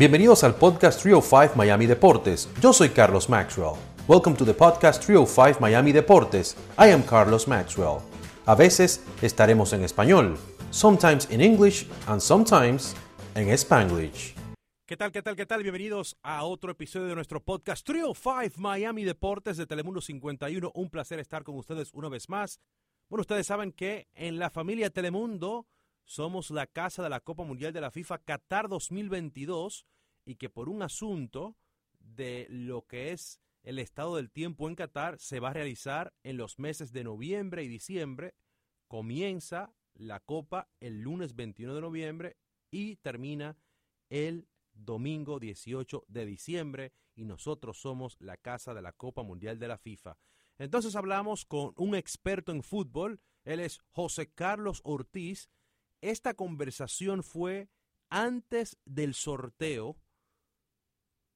Bienvenidos al podcast 305 Miami Deportes. Yo soy Carlos Maxwell. Welcome to the podcast 305 Miami Deportes. I am Carlos Maxwell. A veces estaremos en español, sometimes in English and sometimes en Spanglish. ¿Qué tal, qué tal, qué tal? Bienvenidos a otro episodio de nuestro podcast 305 Miami Deportes de Telemundo 51. Un placer estar con ustedes una vez más. Bueno, ustedes saben que en la familia Telemundo somos la casa de la Copa Mundial de la FIFA Qatar 2022 y que por un asunto de lo que es el estado del tiempo en Qatar se va a realizar en los meses de noviembre y diciembre. Comienza la Copa el lunes 21 de noviembre y termina el domingo 18 de diciembre y nosotros somos la casa de la Copa Mundial de la FIFA. Entonces hablamos con un experto en fútbol, él es José Carlos Ortiz, esta conversación fue antes del sorteo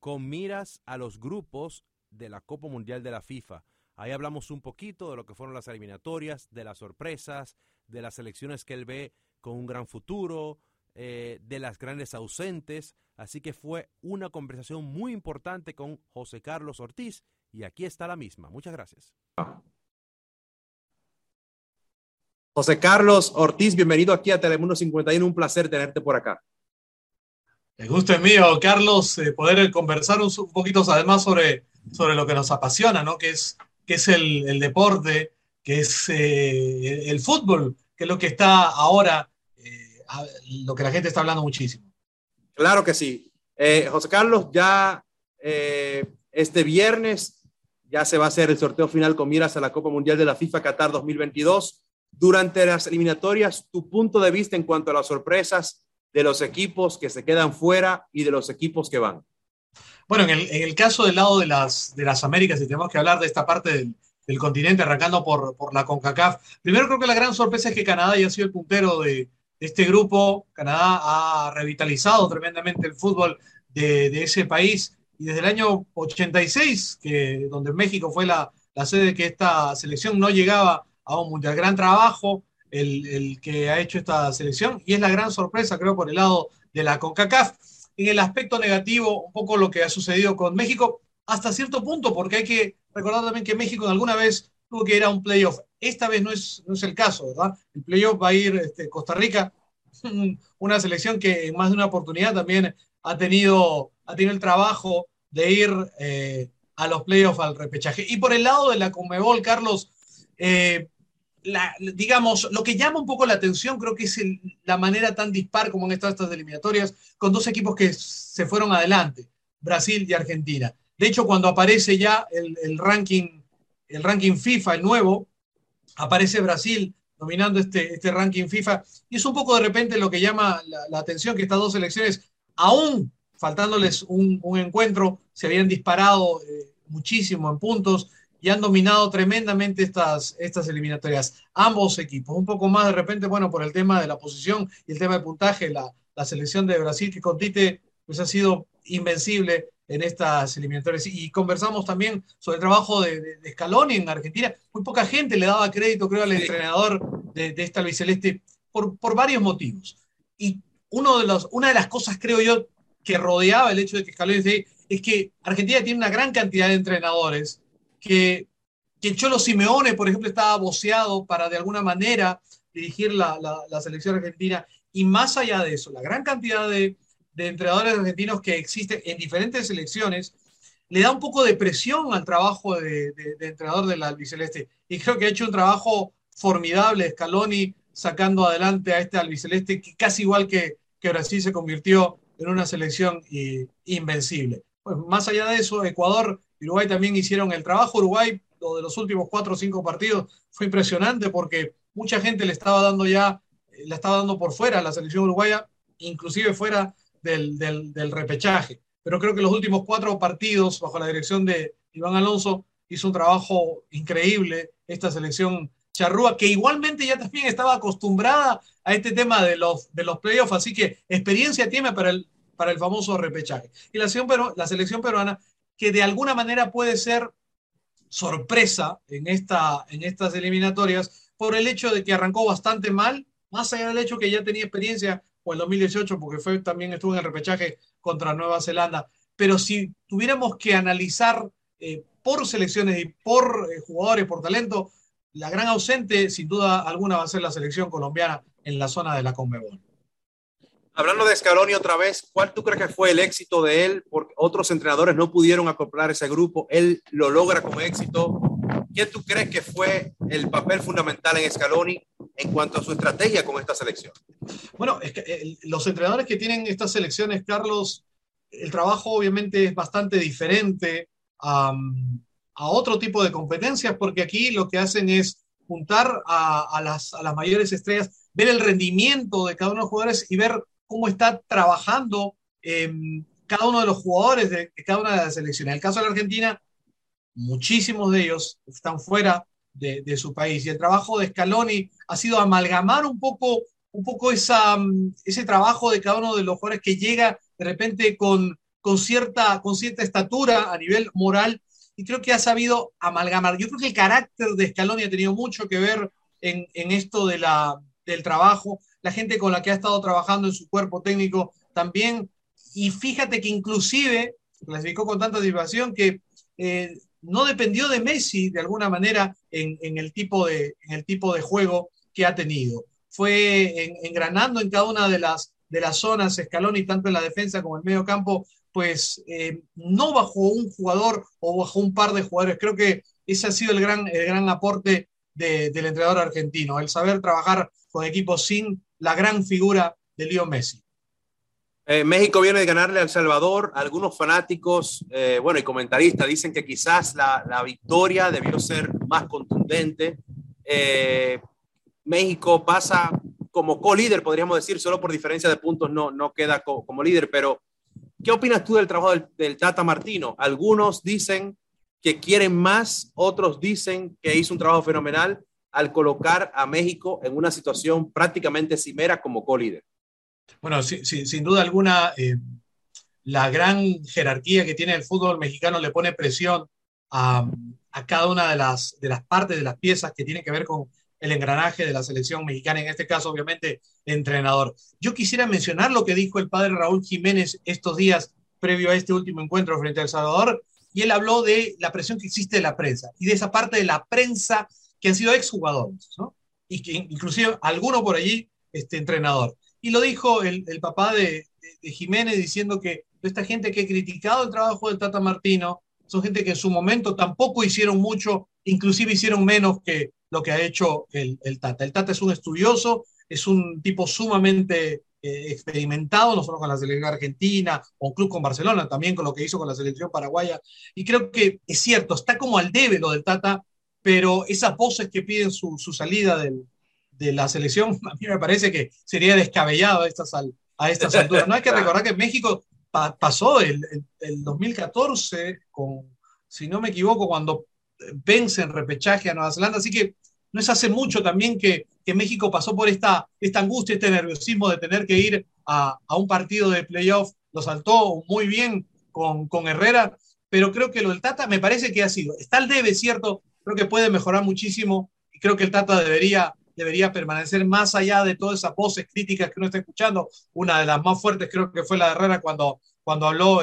con miras a los grupos de la Copa Mundial de la FIFA. Ahí hablamos un poquito de lo que fueron las eliminatorias, de las sorpresas, de las elecciones que él ve con un gran futuro, eh, de las grandes ausentes. Así que fue una conversación muy importante con José Carlos Ortiz y aquí está la misma. Muchas gracias. José Carlos Ortiz, bienvenido aquí a Telemundo 51. Un placer tenerte por acá. El gusto es mío, Carlos, eh, poder conversar un, poquito además sobre, sobre lo que nos apasiona, ¿no? Que es, que es el, deporte, que es eh, el fútbol, que es lo que está ahora, lo que la gente está hablando muchísimo. Claro que sí. José Carlos, ya este viernes ya se va a hacer el sorteo final con miras a la Copa Mundial de la FIFA Qatar 2022 durante las eliminatorias, tu punto de vista en cuanto a las sorpresas de los equipos que se quedan fuera y de los equipos que van. Bueno, en el, caso del lado de las, de las Américas, y tenemos que hablar de esta parte del, continente, arrancando por, por, la CONCACAF, primero creo que la gran sorpresa es que Canadá ya ha sido el puntero de, este grupo. Canadá ha revitalizado tremendamente el fútbol de, ese país y desde el año 86, que, donde México fue la, la sede de que esta selección no llegaba a un mundial. Gran trabajo el, que ha hecho esta selección y es la gran sorpresa, creo, por el lado de la CONCACAF. En el aspecto negativo, un poco lo que ha sucedido con México, hasta cierto punto, porque hay que recordar también que México alguna vez tuvo que ir a un playoff. Esta vez no es, no es el caso, ¿verdad? El playoff va a ir este, Costa Rica, una selección que en más de una oportunidad también ha tenido, ha tenido el trabajo de ir eh, a los playoffs al repechaje. Y por el lado de la Conmebol, Carlos, eh, digamos, lo que llama un poco la atención creo que es la manera tan dispar como han estado estas eliminatorias, con dos equipos que se fueron adelante, Brasil y Argentina. De hecho, cuando aparece ya el, ranking, el ranking FIFA, el nuevo, aparece Brasil dominando este, este ranking FIFA, y es un poco de repente lo que llama la, atención que estas dos selecciones, aún faltándoles un, encuentro, se habían disparado eh, muchísimo en puntos, y han dominado tremendamente estas, estas eliminatorias. Ambos equipos, un poco más de repente, bueno, por el tema de la posición y el tema de puntaje, la, la selección de Brasil que con Tite pues ha sido invencible en estas eliminatorias. Y conversamos también sobre el trabajo de, de, Scaloni en Argentina. Muy poca gente le daba crédito, creo, al entrenador de, de esta albiceleste por, por varios motivos. Y uno de los, una de las cosas, creo yo, que rodeaba el hecho de que Scaloni es que Argentina tiene una gran cantidad de entrenadores que, que el Cholo Simeone, por ejemplo, estaba boceado para de alguna manera dirigir la, la, selección argentina. Y más allá de eso, la gran cantidad de, de entrenadores argentinos que existen en diferentes selecciones le da un poco de presión al trabajo de, de, entrenador del albiceleste. Y creo que ha hecho un trabajo formidable Scaloni sacando adelante a este albiceleste que casi igual que, que Brasil se convirtió en una selección invencible. Pues más allá de eso, Ecuador Uruguay también hicieron el trabajo. Uruguay, lo de los últimos cuatro o cinco partidos, fue impresionante porque mucha gente le estaba dando ya, eh, le estaba dando por fuera a la selección uruguaya, inclusive fuera del, del, repechaje. Pero creo que los últimos cuatro partidos, bajo la dirección de Iván Alonso, hizo un trabajo increíble esta selección charrúa, que igualmente ya también estaba acostumbrada a este tema de los, de los playoffs, así que experiencia tiene para el, para el famoso repechaje. Y la selección, la selección peruana que de alguna manera puede ser sorpresa en, esta, en estas eliminatorias por el hecho de que arrancó bastante mal, más allá del hecho que ya tenía experiencia el 2018, porque fue, también estuvo en el repechaje contra Nueva Zelanda. Pero si tuviéramos que analizar eh, por selecciones y por eh, jugadores, por talento, la gran ausente, sin duda alguna, va a ser la selección colombiana en la zona de la Conmebol. Hablando de Scaloni otra vez, ¿cuál tú crees que fue el éxito de él? Porque otros entrenadores no pudieron acoplar ese grupo, él lo logra como éxito. ¿Quién tú crees que fue el papel fundamental en Scaloni en cuanto a su estrategia con esta selección? Bueno, eh, los entrenadores que tienen estas selecciones, Carlos, el trabajo obviamente es bastante diferente a, otro tipo de competencias, porque aquí lo que hacen es juntar a, las, mayores estrellas, ver el rendimiento de cada uno de los jugadores y ver cómo está trabajando eh, cada uno de los jugadores de, cada una de las selecciones. En el caso de la Argentina, muchísimos de ellos están fuera de, su país y el trabajo de Scaloni ha sido amalgamar un poco, un poco esa, ese trabajo de cada uno de los jugadores que llega de repente con, con, cierta, con cierta estatura a nivel moral y creo que ha sabido amalgamar. Yo creo que el carácter de Scaloni ha tenido mucho que ver en, en esto de la, del trabajo la gente con la que ha estado trabajando en su cuerpo técnico también. Y fíjate que inclusive clasificó con tanta satisfacción que eh, no dependió de Messi de alguna manera en, el tipo de, el tipo de juego que ha tenido. Fue en, engranando en cada una de las, de las zonas, Scaloni, tanto en la defensa como en el medio campo, pues eh, no bajo un jugador o bajo un par de jugadores. Creo que ese ha sido el gran, el gran aporte de, del entrenador argentino, el saber trabajar con equipos sin la gran figura de Leo Messi. Eh, México viene de ganarle a El Salvador. Algunos fanáticos, eh, bueno, y comentaristas dicen que quizás la, la victoria debió ser más contundente. Eh, México pasa como co-líder, podríamos decir, solo por diferencia de puntos no, no queda co como líder. Pero, ¿qué opinas tú del trabajo del, del Tata Martino? Algunos dicen que quieren más, otros dicen que hizo un trabajo fenomenal al colocar a México en una situación prácticamente cimera como co-líder? Bueno, sin duda alguna, eh, la gran jerarquía que tiene el fútbol mexicano le pone presión a, a, cada una de las, de las partes, de las piezas que tienen que ver con el engranaje de la selección mexicana, en este caso, obviamente, entrenador. Yo quisiera mencionar lo que dijo el padre Raúl Jiménez estos días previo a este último encuentro frente a El Salvador, y él habló de la presión que existe de la prensa y de esa parte de la prensa que han sido exjugadores, ¿no? Y que inclusive alguno por allí, este entrenador. Y lo dijo el, papá de, de, de, Jiménez diciendo que esta gente que ha criticado el trabajo del Tata Martino son gente que en su momento tampoco hicieron mucho, inclusive hicieron menos que lo que ha hecho el, Tata. El Tata es un estudioso, es un tipo sumamente eh, experimentado, no solo con la selección argentina, o un club con Barcelona, también con lo que hizo con la selección paraguaya. Y creo que es cierto, está como al debe lo del Tata pero esas voces que piden su salida del, de la selección, a mí me parece que sería descabellado a estas, a estas alturas. No hay que recordar que México pa pasó el, el, el, 2014 con, si no me equivoco, cuando vence en repechaje a Nueva Zelanda, así que no es hace mucho también que, que México pasó por esta, esta angustia, este nerviosismo de tener que ir a, a un partido de playoff, lo saltó muy bien con, con Herrera, pero creo que lo del Tata me parece que ha sido, está al debe, cierto, creo que puede mejorar muchísimo y creo que el Tata debería, debería permanecer más allá de todas esas voces críticas que uno está escuchando. Una de las más fuertes creo que fue la de Herrera cuando, cuando habló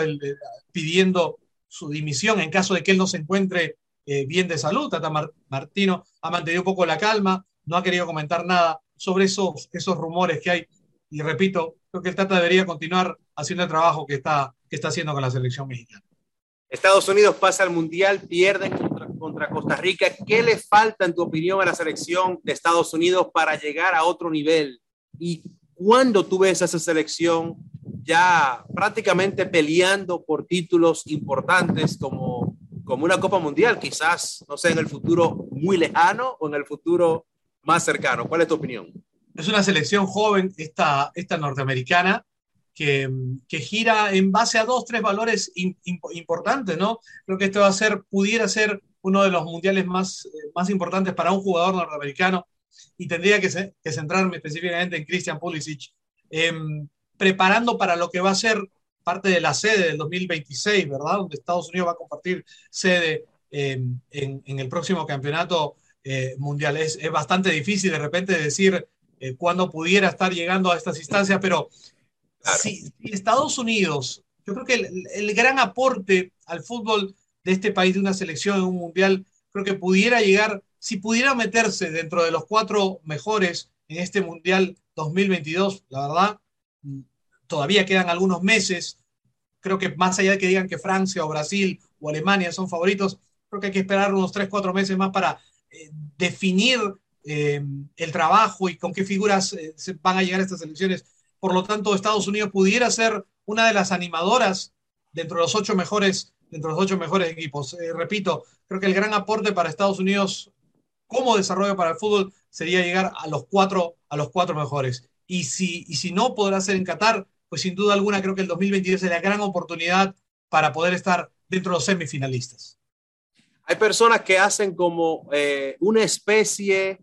pidiendo su dimisión en caso de que él no se encuentre eh, bien de salud. Tata Mar Martino ha mantenido un poco la calma, no ha querido comentar nada sobre esos, esos rumores que hay. Y repito, creo que el Tata debería continuar haciendo el trabajo que está, que está haciendo con la selección mexicana. Estados Unidos pasa al Mundial, pierden contra, contra, Costa Rica. ¿Qué le falta, en tu opinión, a la selección de Estados Unidos para llegar a otro nivel? ¿Y cuándo tú ves a esa selección ya prácticamente peleando por títulos importantes como, como una Copa Mundial? Quizás, no sé, en el futuro muy lejano o en el futuro más cercano. ¿Cuál es tu opinión? Es una selección joven, esta, esta norteamericana, que, que, gira en base a dos, tres valores in, in, importantes, ¿no? Creo que esto va a ser, pudiera ser uno de los mundiales más, eh, más importantes para un jugador norteamericano y tendría que, se, que centrarme específicamente en Christian Pulisic, eh, preparando para lo que va a ser parte de la sede del 2026, ¿verdad? Donde Estados Unidos va a compartir sede en, el próximo campeonato mundial. Es, bastante difícil de repente decir cuándo pudiera estar llegando a estas instancias, pero si, Estados Unidos, yo creo que el, el gran aporte al fútbol de este país, de una selección, de un mundial, creo que pudiera llegar, si pudiera meterse dentro de los cuatro mejores en este mundial 2022, la verdad, todavía quedan algunos meses. Creo que más allá de que digan que Francia o Brasil o Alemania son favoritos, creo que hay que esperar unos tres, cuatro meses más para eh, definir eh, el trabajo y con qué figuras eh, se van a llegar a estas elecciones. Por lo tanto, Estados Unidos pudiera ser una de las animadoras dentro de los ocho mejores, dentro de los ocho mejores equipos. repito, creo que el gran aporte para Estados Unidos como desarrollo para el fútbol sería llegar a los cuatro, a los cuatro mejores. Y si, y si no podrá ser en Qatar, pues sin duda alguna creo que el 2022 es la gran oportunidad para poder estar dentro de los semifinalistas. Hay personas que hacen como eh, una especie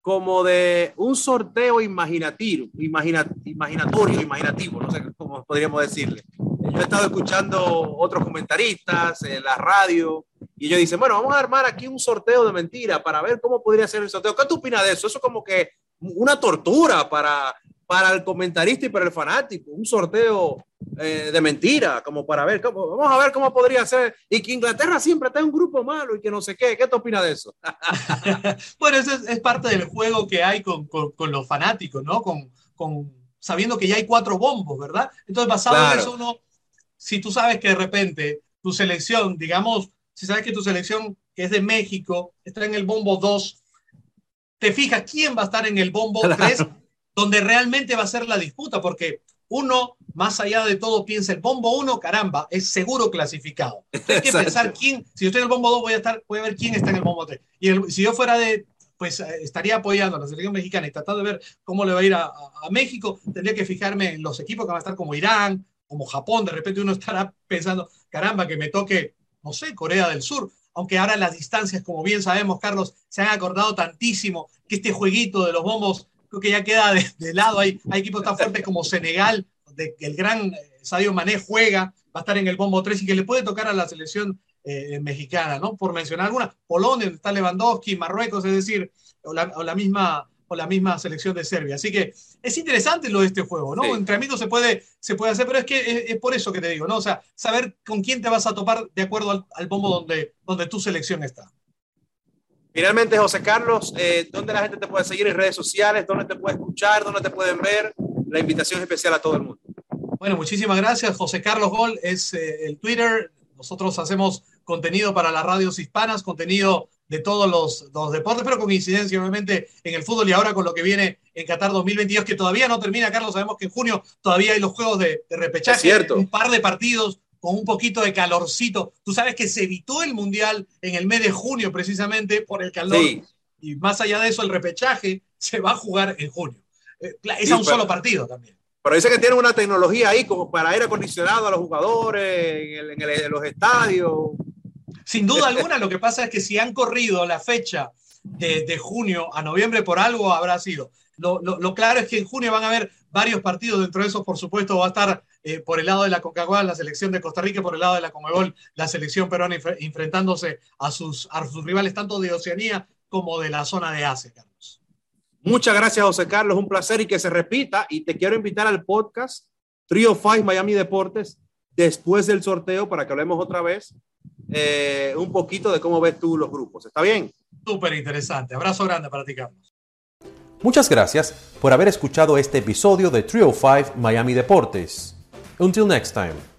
como de un sorteo imaginativo, imaginatorio, imaginativo, no sé cómo podríamos decirle. Yo he estado escuchando otros comentaristas en la radio y ellos dicen, bueno, vamos a armar aquí un sorteo de mentira para ver cómo podría ser el sorteo. ¿Qué tú opinas de eso? Eso es como que una tortura para, para el comentarista y para el fanático, un sorteo eh, de mentira, como para ver, cómo, vamos a ver cómo podría ser, y que Inglaterra siempre está en un grupo malo y que no sé qué, ¿qué te opinas de eso? bueno, eso es, parte del juego que hay con, con, los fanáticos, ¿no? Con, con, sabiendo que ya hay cuatro bombos, ¿verdad? Entonces, basado en eso, uno, si tú sabes que de repente tu selección, digamos, si sabes que tu selección, que es de México, está en el bombo 2, te fijas quién va a estar en el bombo 3, donde realmente va a ser la disputa, porque uno, más allá de todo, piensa el bombo 1, caramba, es seguro clasificado. Hay que pensar quién, si yo estoy en el bombo 2, voy a, estar, voy a ver quién está en el bombo 3. Y si yo fuera de, pues eh, estaría apoyando a la selección mexicana y tratando de ver cómo le va a ir a, a, México, tendría que fijarme en los equipos que van a estar como Irán, como Japón, de repente uno estará pensando, caramba, que me toque, no sé, Corea del Sur, aunque ahora las distancias, como bien sabemos, Carlos, se han acordado tantísimo que este jueguito de los bombos creo que ya queda de, lado. Hay, hay equipos tan fuertes como Senegal, donde el gran eh, Sadio Mané juega, va a estar en el bombo 3 y que le puede tocar a la selección eh, mexicana, ¿no? Por mencionar alguna. Polonia, donde está Lewandowski, Marruecos, es decir, o la, misma o la misma selección de Serbia. Así que es interesante lo de este juego, ¿no? Entre amigos se puede, se puede hacer, pero es que es, por eso que te digo, ¿no? O sea, saber con quién te vas a topar de acuerdo al, al bombo donde, donde tu selección está. Finalmente, José Carlos, eh, ¿dónde la gente te puede seguir en redes sociales? ¿Dónde te puede escuchar? ¿Dónde te pueden ver? La invitación especial a todo el mundo. Bueno, muchísimas gracias. José Carlos Gol es eh, el Twitter. Nosotros hacemos contenido para las radios hispanas, contenido de todos los, deportes, pero con incidencia obviamente en el fútbol y ahora con lo que viene en Qatar 2022, que todavía no termina, Carlos. Sabemos que en junio todavía hay los juegos de, de repechaje, cierto. un par de partidos con un poquito de calorcito. Tú sabes que se evitó el Mundial en el mes de junio precisamente por el calor. Y más allá de eso, el repechaje se va a jugar en junio. Eh, es a un solo partido también. Pero dice que tienen una tecnología ahí como para aire acondicionado a los jugadores en, los estadios. Sin duda alguna, lo que pasa es que si han corrido la fecha de, junio a noviembre por algo habrá sido. Lo, claro es que en junio van a haber varios partidos, dentro de esos, por supuesto, va a estar eh, por el lado de la Coca-Cola, la selección de Costa Rica, por el lado de la Comebol, la selección peruana enfrentándose a sus, a sus rivales tanto de Oceanía como de la zona de Asia, Carlos. Muchas gracias, José Carlos. Un placer y que se repita. Y te quiero invitar al podcast Trio Five Miami Deportes después del sorteo para que hablemos otra vez eh, un poquito de cómo ves tú los grupos. ¿Está bien? Súper interesante. Abrazo grande para ti, Carlos. Muchas gracias por haber escuchado este episodio de Trio 5 Miami Deportes. Until next time.